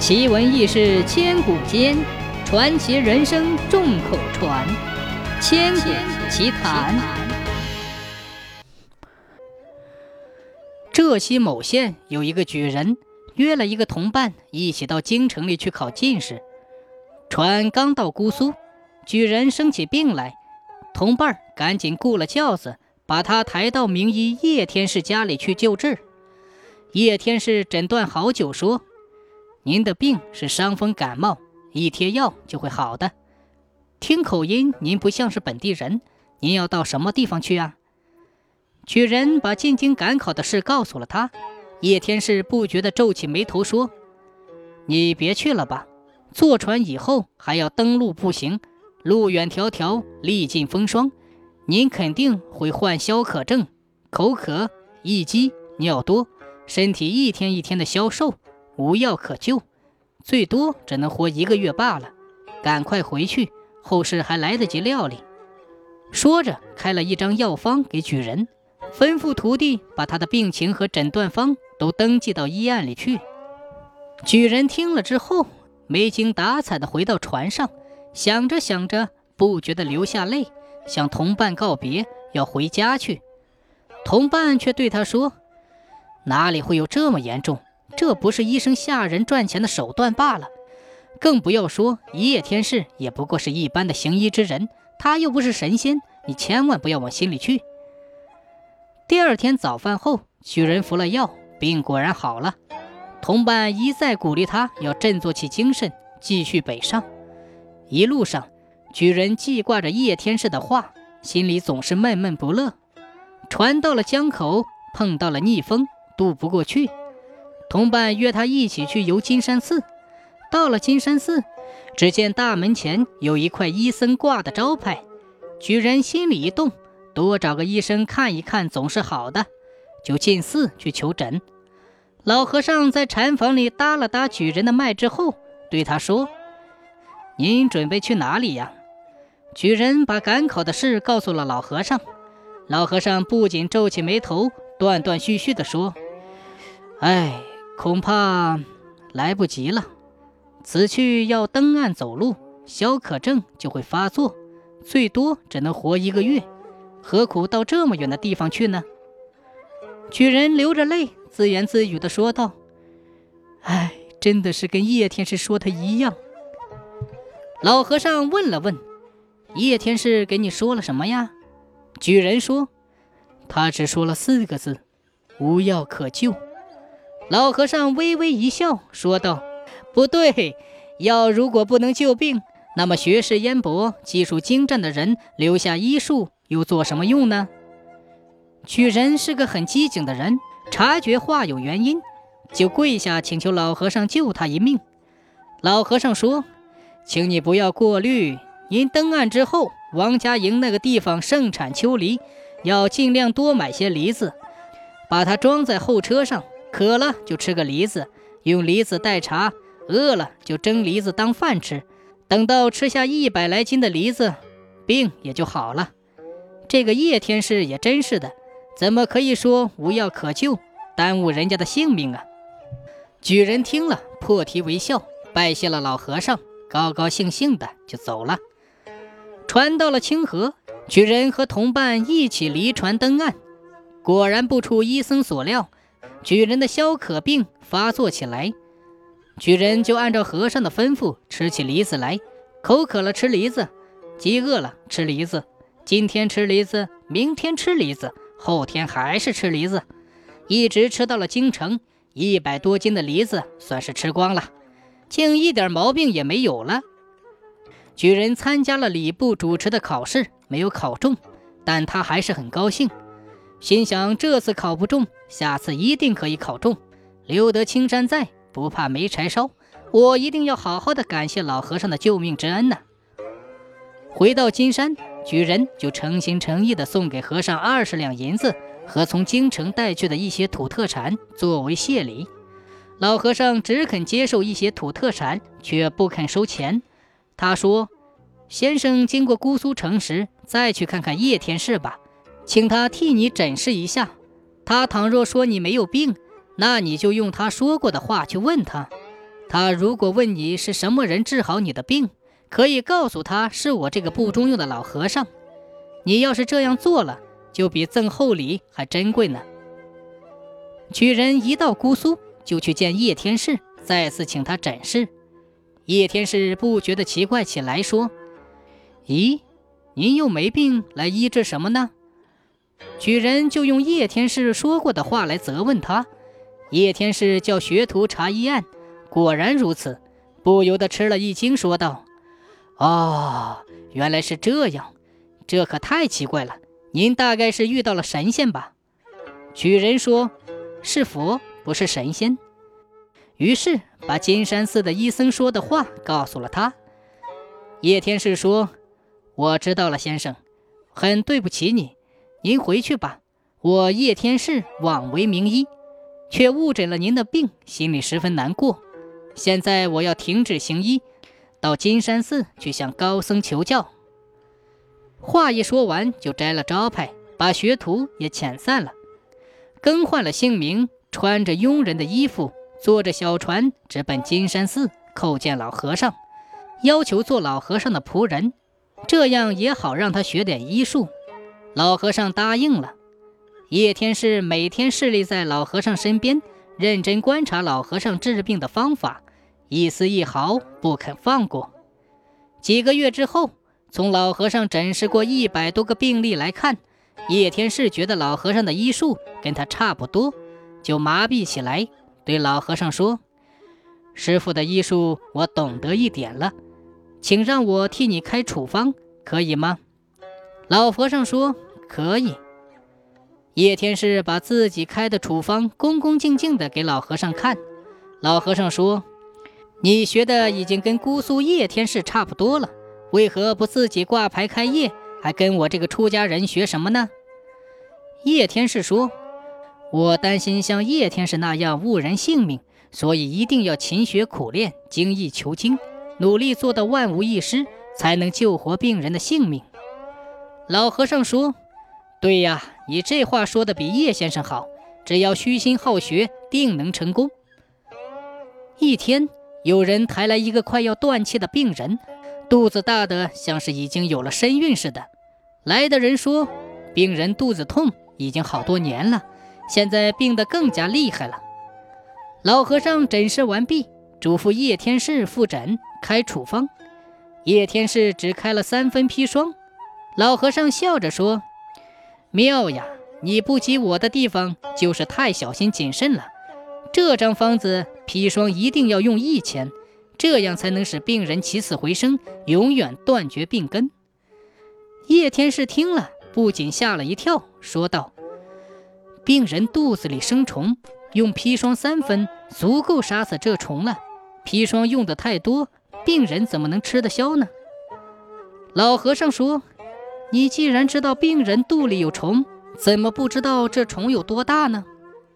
奇闻异事千古间，传奇人生众口传。千古奇谈。浙西某县有一个举人，约了一个同伴一起到京城里去考进士。船刚到姑苏，举人生起病来，同伴赶紧雇了轿子，把他抬到名医叶天士家里去救治。叶天士诊断好久，说：“您的病是伤风感冒，一贴药就会好的。听口音，您不像是本地人，您要到什么地方去啊？”举人把进京赶考的事告诉了他。叶天士不觉地皱起眉头说：“你别去了吧。”坐船以后还要登陆步行，路远迢迢，历尽风霜，您肯定会患消渴症，口渴、易饥、尿多，身体一天一天的消瘦，无药可救，最多只能活一个月罢了。赶快回去，后事还来得及料理。说着，开了一张药方给举人，吩咐徒弟把他的病情和诊断方都登记到医案里去。举人听了之后。没精打采地回到船上，想着想着，不觉得流下泪，向同伴告别，要回家去。同伴却对他说：“哪里会有这么严重？这不是医生吓人赚钱的手段罢了。更不要说叶天士，也不过是一般的行医之人，他又不是神仙，你千万不要往心里去。”第二天早饭后，许人服了药，病果然好了。同伴一再鼓励他要振作起精神，继续北上。一路上，举人记挂着叶天士的话，心里总是闷闷不乐。船到了江口，碰到了逆风，渡不过去。同伴约他一起去游金山寺。到了金山寺，只见大门前有一块医僧挂的招牌。举人心里一动，多找个医生看一看总是好的，就进寺去求诊。老和尚在禅房里搭了搭举人的脉之后，对他说：“您准备去哪里呀？”举人把赶考的事告诉了老和尚。老和尚不仅皱起眉头，断断续续地说：“哎，恐怕来不及了。此去要登岸走路，消渴症就会发作，最多只能活一个月，何苦到这么远的地方去呢？”举人流着泪。自言自语地说道：“哎，真的是跟叶天士说的一样。”老和尚问了问：“叶天士给你说了什么呀？”举人说：“他只说了四个字：无药可救。”老和尚微微一笑，说道：“不对，药如果不能救病，那么学识渊博、技术精湛的人留下医术又做什么用呢？”举人是个很机警的人。察觉话有原因，就跪下请求老和尚救他一命。老和尚说：“请你不要过虑，您登岸之后，王家营那个地方盛产秋梨，要尽量多买些梨子，把它装在后车上。渴了就吃个梨子，用梨子代茶；饿了就蒸梨子当饭吃。等到吃下一百来斤的梨子，病也就好了。”这个叶天士也真是的。怎么可以说无药可救，耽误人家的性命啊？举人听了，破涕为笑，拜谢了老和尚，高高兴兴的就走了。船到了清河，举人和同伴一起离船登岸，果然不出医僧所料，举人的消渴病发作起来。举人就按照和尚的吩咐吃起梨子来，口渴了吃梨子，饥饿了吃梨子，今天吃梨子，明天吃梨子。后天还是吃梨子，一直吃到了京城，一百多斤的梨子算是吃光了，竟一点毛病也没有了。举人参加了礼部主持的考试，没有考中，但他还是很高兴，心想这次考不中，下次一定可以考中。留得青山在，不怕没柴烧，我一定要好好的感谢老和尚的救命之恩呐。回到金山。举人就诚心诚意地送给和尚二十两银子和从京城带去的一些土特产作为谢礼。老和尚只肯接受一些土特产，却不肯收钱。他说：“先生经过姑苏城时，再去看看叶天士吧，请他替你诊视一下。他倘若说你没有病，那你就用他说过的话去问他。他如果问你是什么人治好你的病，可以告诉他是我这个不中用的老和尚。你要是这样做了，就比赠厚礼还珍贵呢。举人一到姑苏，就去见叶天士，再次请他诊视。叶天士不觉得奇怪起来，说：“咦，您又没病，来医治什么呢？”举人就用叶天士说过的话来责问他。叶天士叫学徒查医案，果然如此，不由得吃了一惊，说道：“哦，原来是这样，这可太奇怪了。您大概是遇到了神仙吧？”举人说：“是佛，不是神仙。”于是把金山寺的医僧说的话告诉了他。叶天士说：“我知道了，先生，很对不起你。”您回去吧，我叶天士枉为名医，却误诊了您的病，心里十分难过。现在我要停止行医，到金山寺去向高僧求教。话一说完，就摘了招牌，把学徒也遣散了，更换了姓名，穿着佣人的衣服，坐着小船直奔金山寺叩见老和尚，要求做老和尚的仆人，这样也好让他学点医术。老和尚答应了。叶天士每天侍立在老和尚身边，认真观察老和尚治病的方法，一丝一毫不肯放过。几个月之后，从老和尚诊视过一百多个病例来看，叶天士觉得老和尚的医术跟他差不多，就麻痹起来，对老和尚说：“师傅的医术我懂得一点了，请让我替你开处方，可以吗？”老和尚说：“可以。”叶天士把自己开的处方恭恭敬敬地给老和尚看。老和尚说：“你学的已经跟姑苏叶天士差不多了，为何不自己挂牌开业，还跟我这个出家人学什么呢？”叶天士说：“我担心像叶天士那样误人性命，所以一定要勤学苦练，精益求精，努力做到万无一失，才能救活病人的性命。”老和尚说：“对呀，你这话说的比叶先生好。只要虚心好学，定能成功。”一天，有人抬来一个快要断气的病人，肚子大的像是已经有了身孕似的。来的人说：“病人肚子痛已经好多年了，现在病得更加厉害了。”老和尚诊视完毕，嘱咐叶天士复诊开处方。叶天士只开了三分砒霜。老和尚笑着说：“妙呀，你不及我的地方就是太小心谨慎了。这张方子砒霜一定要用一钱，这样才能使病人起死回生，永远断绝病根。”叶天士听了，不仅吓了一跳，说道：“病人肚子里生虫，用砒霜三分足够杀死这虫了。砒霜用的太多，病人怎么能吃得消呢？”老和尚说。你既然知道病人肚里有虫，怎么不知道这虫有多大呢？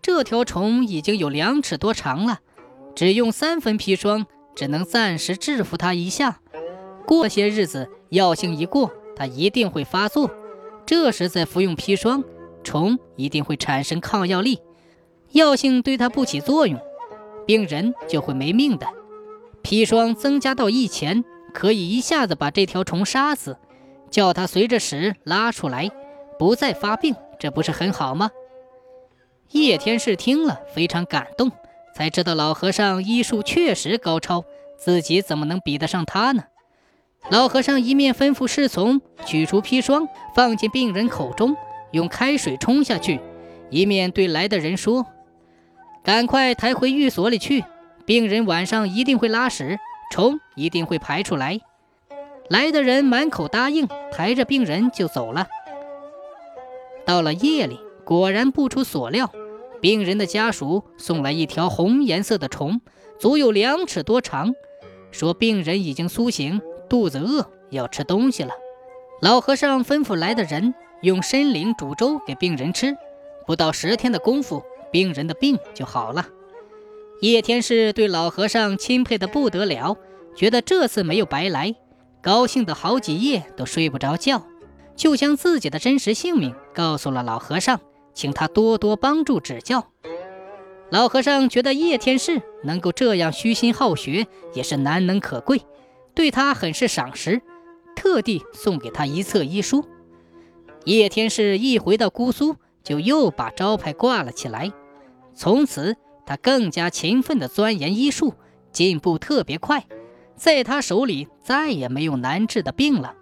这条虫已经有两尺多长了，只用三分砒霜，只能暂时制服它一下。过些日子，药性一过，它一定会发作。这时再服用砒霜，虫一定会产生抗药力，药性对它不起作用，病人就会没命的。砒霜增加到一钱，可以一下子把这条虫杀死。叫他随着屎拉出来，不再发病，这不是很好吗？叶天士听了非常感动，才知道老和尚医术确实高超，自己怎么能比得上他呢？老和尚一面吩咐侍从取出砒霜，放进病人口中，用开水冲下去，一面对来的人说：“赶快抬回寓所里去，病人晚上一定会拉屎，虫一定会排出来。”来的人满口答应，抬着病人就走了。到了夜里，果然不出所料，病人的家属送来一条红颜色的虫，足有两尺多长，说病人已经苏醒，肚子饿，要吃东西了。老和尚吩咐来的人用参苓煮粥给病人吃，不到十天的功夫，病人的病就好了。叶天士对老和尚钦佩的不得了，觉得这次没有白来。高兴的好几夜都睡不着觉，就将自己的真实姓名告诉了老和尚，请他多多帮助指教。老和尚觉得叶天士能够这样虚心好学，也是难能可贵，对他很是赏识，特地送给他一册医书。叶天士一回到姑苏，就又把招牌挂了起来。从此，他更加勤奋地钻研医术，进步特别快，在他手里再也没有难治的病了。